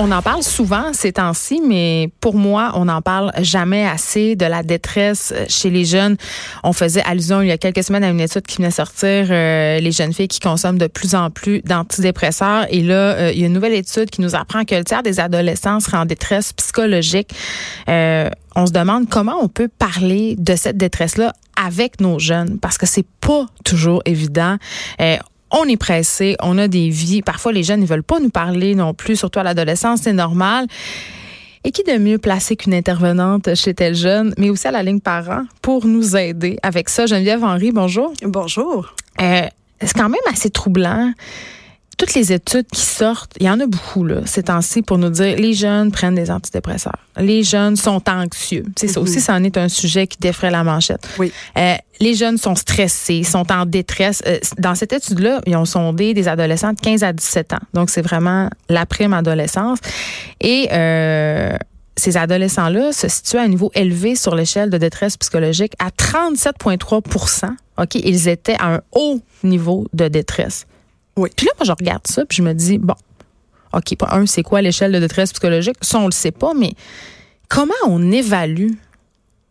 On en parle souvent ces temps-ci, mais pour moi, on n'en parle jamais assez de la détresse chez les jeunes. On faisait allusion il y a quelques semaines à une étude qui venait sortir, euh, les jeunes filles qui consomment de plus en plus d'antidépresseurs. Et là, euh, il y a une nouvelle étude qui nous apprend que le tiers des adolescents seraient en détresse psychologique. Euh, on se demande comment on peut parler de cette détresse-là avec nos jeunes, parce que c'est pas toujours évident on est pressé, on a des vies. Parfois, les jeunes ne veulent pas nous parler non plus, surtout à l'adolescence, c'est normal. Et qui de mieux placé qu'une intervenante chez tel jeune, mais aussi à la ligne parent, pour nous aider avec ça? Geneviève Henry, bonjour. Bonjour. Euh, c'est quand même assez troublant toutes les études qui sortent, il y en a beaucoup là, ces temps-ci pour nous dire les jeunes prennent des antidépresseurs. Les jeunes sont anxieux. C'est ça aussi, mhm. ça en est un sujet qui défraie la manchette. Oui. Euh, les jeunes sont stressés, sont en détresse. Euh, dans cette étude-là, ils ont sondé des adolescents de 15 à 17 ans. Donc, c'est vraiment la prime adolescence. Et euh, ces adolescents-là se situent à un niveau élevé sur l'échelle de détresse psychologique à 37,3% OK, ils étaient à un haut niveau de détresse. Puis là, moi, je regarde ça, puis je me dis, bon, OK, un, c'est quoi l'échelle de détresse psychologique? Ça, on le sait pas, mais comment on évalue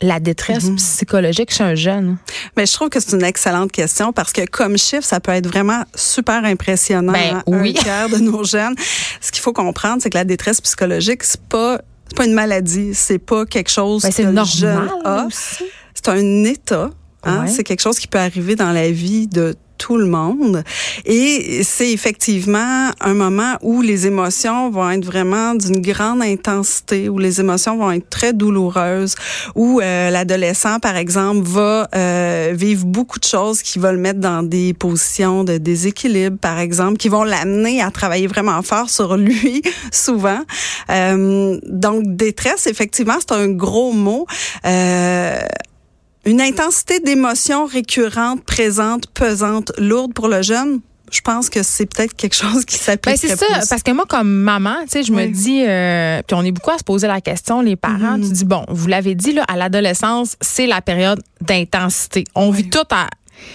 la détresse mhm. psychologique chez un jeune? Mais je trouve que c'est une excellente question parce que comme chiffre, ça peut être vraiment super impressionnant. Ben, oui. Un de nos jeunes. Ce qu'il faut comprendre, c'est que la détresse psychologique, c'est pas pas une maladie, c'est pas quelque chose ben, que le jeune a. C'est un état. Hein? C'est quelque chose qui peut arriver dans la vie de tout le monde. Et c'est effectivement un moment où les émotions vont être vraiment d'une grande intensité, où les émotions vont être très douloureuses, où euh, l'adolescent, par exemple, va euh, vivre beaucoup de choses qui vont le mettre dans des positions de déséquilibre, par exemple, qui vont l'amener à travailler vraiment fort sur lui, souvent. Euh, donc, détresse, effectivement, c'est un gros mot. Une intensité d'émotions récurrente, présente, pesante, lourde pour le jeune, je pense que c'est peut-être quelque chose qui s'applique. Ben c'est ça, parce que moi comme maman, tu sais, je me dis, euh, puis on est beaucoup à se poser la question, les parents, mm-hmm. tu dis bon, vous l'avez dit là, à l'adolescence, c'est la période d'intensité. On vit tout à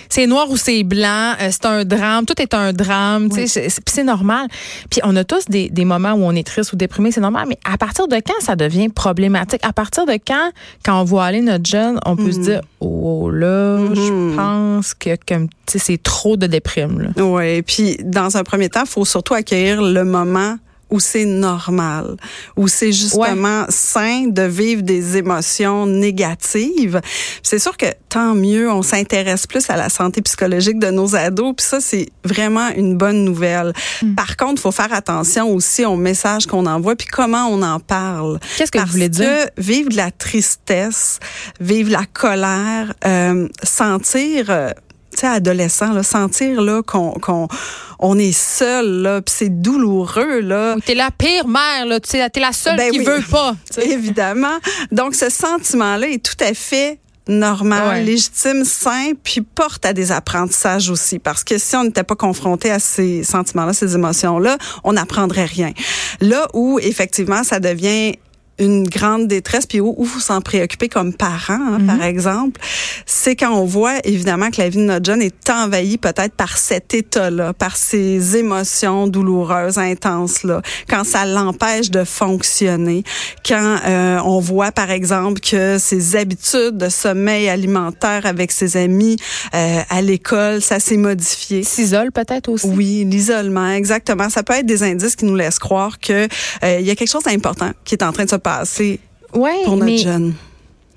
c'est noir ou c'est blanc, euh, c'est un drame, tout est un drame, tu sais, c'est normal. Puis on a tous des, des, moments où on est triste ou déprimé, c'est normal, mais à partir de quand ça devient problématique? À partir de quand, quand on voit aller notre jeune, on peut se mhm. dire, oh là, je mhm. pense que comme, c'est trop de déprime. Oui, puis dans un premier temps, il faut surtout accueillir le moment où c'est normal, où c'est justement sain de vivre des émotions négatives? C'est sûr que tant mieux, on s'intéresse plus à la santé psychologique de nos ados, puis ça c'est vraiment une bonne nouvelle. Hmm. Par contre, faut faire attention aussi au message qu'on envoie puis comment on en parle. Qu'est-ce que vous voulez dire? que vivre de la tristesse, vivre la colère, euh, sentir euh, sais, adolescent, là, sentir là qu'on qu'on on est seul là, puis c'est douloureux là. T'es la pire mère là, tu sais, t'es la seule ben qui veut pas. Évidemment. Donc ce sentiment-là est tout à fait normal, légitime, sain, puis porte à des apprentissages aussi. Parce que si on n'était pas confronté à ces sentiments-là, ces émotions-là, on n'apprendrait rien. Là où, effectivement, ça devient une grande détresse, puis où, où vous s'en préoccupez comme parent, hein, par mhm. exemple, c'est quand on voit évidemment que la vie de notre jeune est envahie peut-être par cet état-là, par ces émotions douloureuses, intenses là, quand ça l'empêche de fonctionner, quand euh, on voit par exemple que ses habitudes de sommeil alimentaire avec ses amis euh, à l'école, ça s'est modifié. S'isole peut-être aussi. Oui, l'isolement, exactement. Ça peut être des indices qui nous laissent croire que euh, il y a quelque chose d'important qui est en train de se passer ouais, pour notre jeune.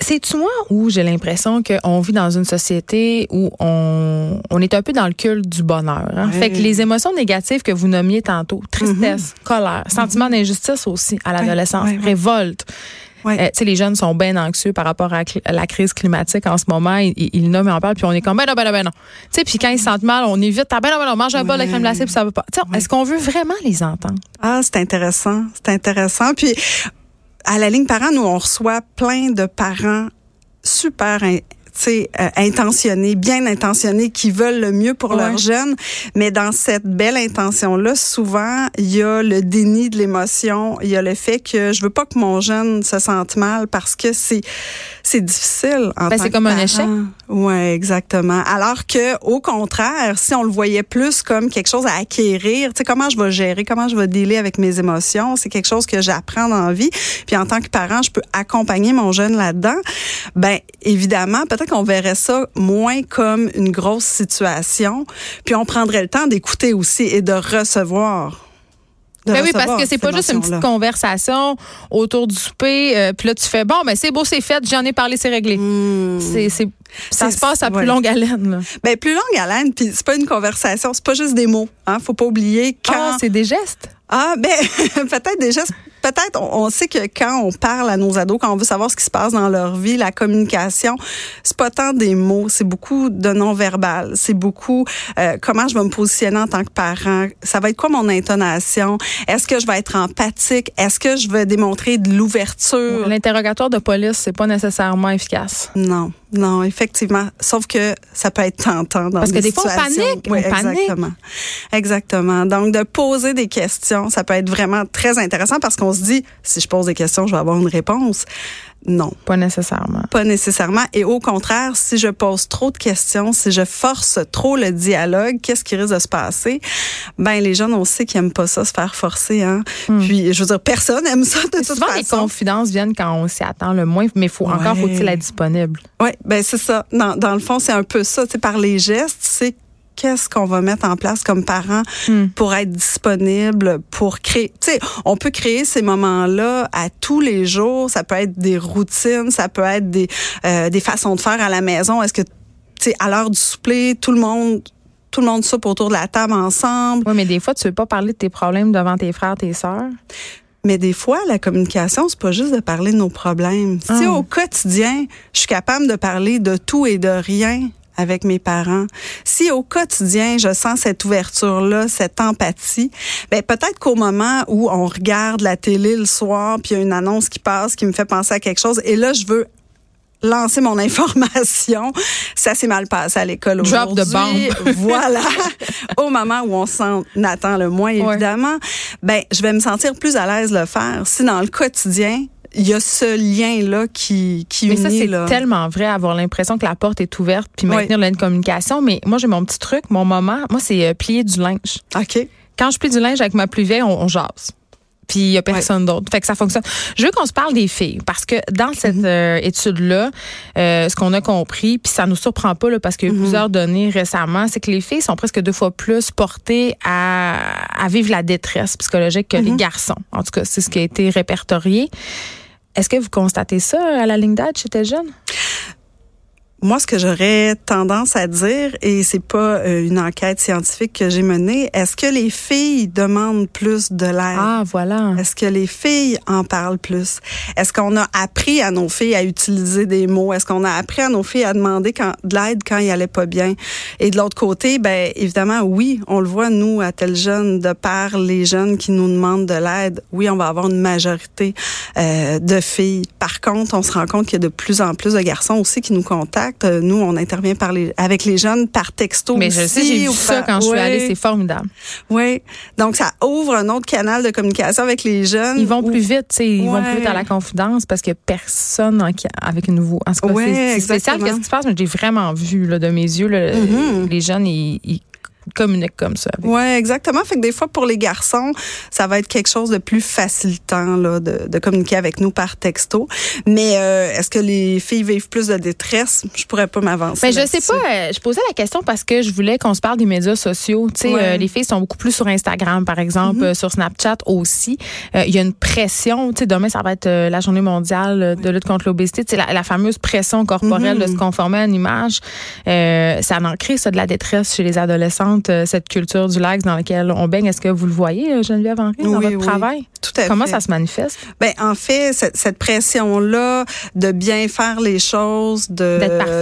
C'est moi où j'ai l'impression qu'on vit dans une société où on, on est un peu dans le culte du bonheur. Hein? Fait que les émotions négatives que vous nommiez tantôt, tristesse, mhm. colère, sentiment d'injustice aussi à l'adolescence, révolte. Euh, les jeunes sont bien anxieux par rapport à la crise climatique en ce moment. Ils, ils nomment et en parlent, puis on est comme, ben non, ben non, ben non. puis quand ils se sentent mal, on évite, ah, ben non, ben non, mange un bol de crème glacée, puis ça va pas. Est-ce qu'on veut vraiment les entendre? Ah, c'est intéressant. C'est intéressant. Puis, à la ligne parent, nous, on reçoit plein de parents super sais, euh, intentionnés, bien intentionnés, qui veulent le mieux pour leurs jeunes. Mais dans cette belle intention-là, souvent, il y a le déni de l'émotion. Il y a le fait que je veux pas que mon jeune se sente mal parce que c'est c'est difficile. En ben, c'est comme un échec. Ouais, exactement. Alors que, au contraire, si on le voyait plus comme quelque chose à acquérir, tu sais, comment je vais gérer, comment je vais dealer avec mes émotions, c'est quelque chose que j'apprends dans la vie. Puis en tant que parent, je peux accompagner mon jeune là-dedans. Ben, évidemment, peut-être qu'on verrait ça moins comme une grosse situation. Puis on prendrait le temps d'écouter aussi et de recevoir. Ben oui, parce que c'est pas juste une petite conversation autour du souper. Euh, puis là, tu fais bon, ben c'est beau, c'est fait, j'en ai parlé, c'est réglé. Hmm. C'est, c'est, ça se passe à plus longue haleine. Là. Ben plus longue haleine, puis c'est pas une conversation, c'est pas juste des mots. Hein, faut pas oublier quand. Ah, c'est des gestes? Ah ben peut-être des gestes peut-être, on, sait que quand on parle à nos ados, quand on veut savoir ce qui se passe dans leur vie, la communication, c'est pas tant des mots, c'est beaucoup de non-verbal, c'est beaucoup euh, comment je vais me positionner en tant que parent. Ça va être quoi mon intonation? Est-ce que je vais être empathique? Est-ce que je vais démontrer de l'ouverture? L'interrogatoire de police, c'est pas nécessairement efficace. Non. Non, effectivement. Sauf que ça peut être tentant dans Parce que des fois, on panique. Oui, exactement. Exactement. Donc, de poser des questions, ça peut être vraiment très intéressant parce qu'on se dit, si je pose des questions, je vais avoir une réponse. Non. Pas nécessairement. Pas nécessairement. Et au contraire, si je pose trop de questions, si je force trop le dialogue, qu'est-ce qui risque de se passer? Ben, les jeunes, on sait qu'ils aiment pas ça, se faire forcer, hein. Hmm. Puis, je veux dire, personne aime ça de toute souvent, les confidences viennent quand on s'y attend le moins, mais faut, encore faut-il être disponible. Oui, ben, c'est ça. Dans, dans le fond, c'est un peu ça. Tu sais, par les gestes, c'est qu'est-ce qu'on va mettre en place comme parents hmm. pour être disponible, pour créer. Tu sais, on peut créer ces moments-là à tous les jours. Ça peut être des routines, ça peut être des euh, des façons de faire à la maison. Est-ce que tu sais, à l'heure du souper, tout le monde tout le monde soupe autour de la table ensemble? Oui, mais des fois, tu veux pas parler de tes problèmes devant tes frères, tes sœurs. Mais des fois, la communication, c'est pas juste de parler de nos problèmes. Si ah. au quotidien, je suis capable de parler de tout et de rien avec mes parents, si au quotidien je sens cette ouverture-là, cette empathie, ben peut-être qu'au moment où on regarde la télé le soir, puis il y a une annonce qui passe qui me fait penser à quelque chose, et là je veux lancer mon information. Ça s'est mal passé à l'école aujourd'hui. Drop voilà. Au moment où on s'en attend le moins, évidemment, ben, je vais me sentir plus à l'aise de le faire. Si dans le quotidien, il y a ce lien-là qui, qui mais ça, c'est tellement vrai, avoir l'impression que la porte est ouverte puis maintenir la communication. Mais moi, j'ai mon petit truc, mon moment. Moi, c'est euh, plier du linge. OK. Quand je plie du linge avec ma plus vieille, on, jase puis il y a personne d'autre. Fait que ça fonctionne. Je veux qu'on se parle des filles parce que dans cette mm-hmm. euh, étude là, euh, ce qu'on a compris, puis ça nous surprend pas là, parce qu'il y a mm-hmm. plusieurs données récemment, c'est que les filles sont presque deux fois plus portées à, à vivre la détresse psychologique que les mm-hmm. garçons. En tout cas, c'est ce qui a été répertorié. Est-ce que vous constatez ça à la ligne d'âge chez tes jeunes? Moi, ce que j'aurais tendance à dire, et c'est pas euh, une enquête scientifique que j'ai menée, est-ce que les filles demandent plus de l'aide? Ah, voilà. Est-ce que les filles en parlent plus? Est-ce qu'on a appris à nos filles à utiliser des mots? Est-ce qu'on a appris à nos filles à demander quand, de l'aide quand il allait pas bien? Et de l'autre côté, ben évidemment, oui, on le voit, nous, à tel jeune, de par les jeunes qui nous demandent de l'aide, oui, on va avoir une majorité euh, de filles. Par contre, on se rend compte qu'il y a de plus en plus de garçons aussi qui nous contactent euh, nous, on intervient par les, avec les jeunes par texto. Mais je sais, j'ai vu ça quand je suis allée, c'est formidable. Oui. Donc, ça ouvre un autre canal de communication avec les jeunes. Ils vont plus vite, tu sais, ils vont plus vite à la confidence parce a personne avec une nouveau. En tout cas, c'est spécial. Qu'est-ce qui se passe? J'ai vraiment vu là, de mes yeux, mm-hmm. les jeunes, ils communique comme ça. Oui, exactement. Fait que des fois, pour les garçons, ça va être quelque chose de plus facilitant là, de, de communiquer avec nous par texto. Mais euh, est-ce que les filles vivent plus de détresse? Je pourrais pas m'avancer. Mais je sais pas. Euh, je posais la question parce que je voulais qu'on se parle des médias sociaux. Tu sais, euh, les filles sont beaucoup plus sur Instagram, par exemple, mm-hmm. sur Snapchat aussi. Il y a une pression. Tu sais, demain, ça va être la journée mondiale de lutte contre l'obésité. Tu sais, la, la, fameuse pression corporelle de se mm-hmm. conformer à une image. ça en crée, ça, de la détresse chez les adolescents euh, cette culture du lac dans laquelle on baigne. Est-ce que vous le voyez, euh, Geneviève Henry, dans votre travail? Tout à Comment ça se manifeste? Ben, en fait, cette, pression-là de bien faire les choses, de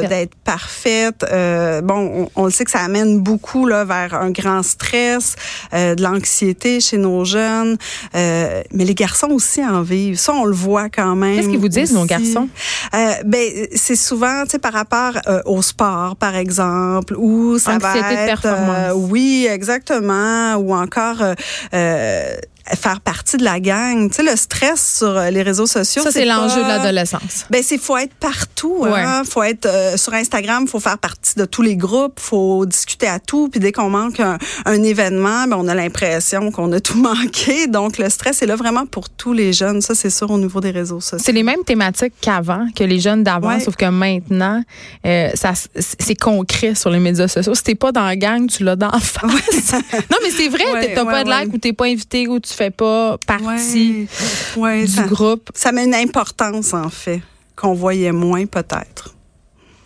d'être parfaite, euh, bon, on, le sait que ça amène beaucoup là, vers un grand stress, de l'anxiété chez nos jeunes, mais les garçons aussi en vivent. Ça, on le voit quand même. Qu'est-ce qu'ils vous disent, nos garçons? ben, c'est souvent, tu sais, par rapport au sport, par exemple, ou ça va être... De performance oui, exactement. Ou encore euh, euh, faire partie de la gang. Tu sais, le stress sur les réseaux sociaux. Ça, c'est l'enjeu de l'adolescence. Ben, c'est faut être partout. Hein? Faut être euh, sur Instagram, faut faire partie de tous les groupes, faut discuter à tout. Puis dès qu'on manque un, événement, ben, on a l'impression qu'on a tout manqué. Donc, le stress est là vraiment pour tous les jeunes. Ça, c'est sûr au niveau des réseaux sociaux. C'est les mêmes thématiques qu'avant, que les jeunes d'avant, sauf que maintenant, euh, ça, c'est concret sur les médias sociaux. Si t'es pas dans la gang, tu l'as dans la face. non, mais c'est vrai, t'as pas de like ou t'es pas invité ou tu fais pas partie du groupe. Ça met une importance, en fait, qu'on voyait moins peut-être.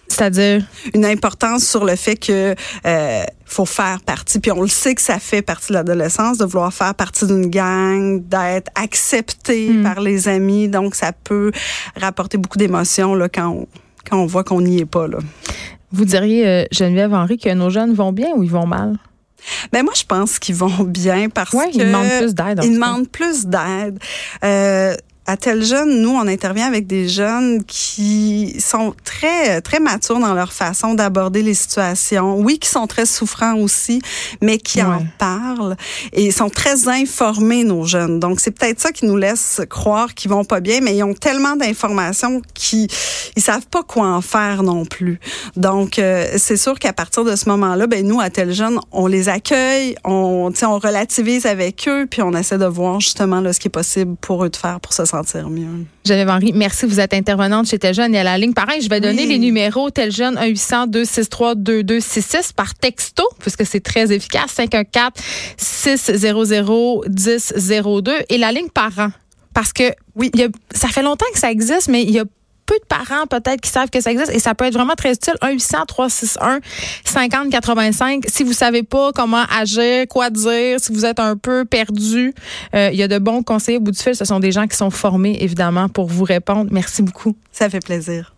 C'est-à-dire? Une importance sur le fait que euh, faut faire partie. Puis on le sait que ça fait partie de l'adolescence de vouloir faire partie d'une gang, d'être accepté hmm. par les amis. Donc ça peut rapporter beaucoup d'émotions là quand on, quand on voit qu'on n'y est pas là. Vous diriez euh, Geneviève Henry que nos jeunes vont bien ou ils vont mal? Ben moi, je pense qu'ils vont bien parce ouais, qu'ils demandent plus d'aide. Ils demandent plus d'aide. Euh, à tel jeune, nous, on intervient avec des jeunes qui sont très, très matures dans leur façon d'aborder les situations. Oui, qui sont très souffrants aussi, mais qui en parlent et sont très informés, nos jeunes. Donc, c'est peut-être ça qui nous laisse croire qu'ils vont pas bien, mais ils ont tellement d'informations qu'ils ils savent pas quoi en faire non plus. Donc, euh, c'est sûr qu'à partir de ce moment-là, ben nous, à tel jeune, on les accueille, on, on relativise avec eux, puis on essaie de voir justement là, ce qui est possible pour eux de faire pour se sentir sentir mieux. Geneviève Henry, merci. Vous êtes intervenante chez Tel Jeune et à la ligne. Pareil, je vais donner les numéros Tel Jeune 1-800-263-2266 par texto, puisque c'est très efficace. 514-600-1002 et la ligne parent. Parce que oui, ça fait longtemps que ça existe, mais il y a peu de parents peut-être qui savent que ça existe et ça peut être vraiment très utile. 1 800 361 50 85. Si vous savez pas comment agir, quoi dire, si vous êtes un peu perdu, euh, il y a de bons conseillers au bout du fil. Ce sont des gens qui sont formés évidemment pour vous répondre. Merci beaucoup. Ça fait plaisir.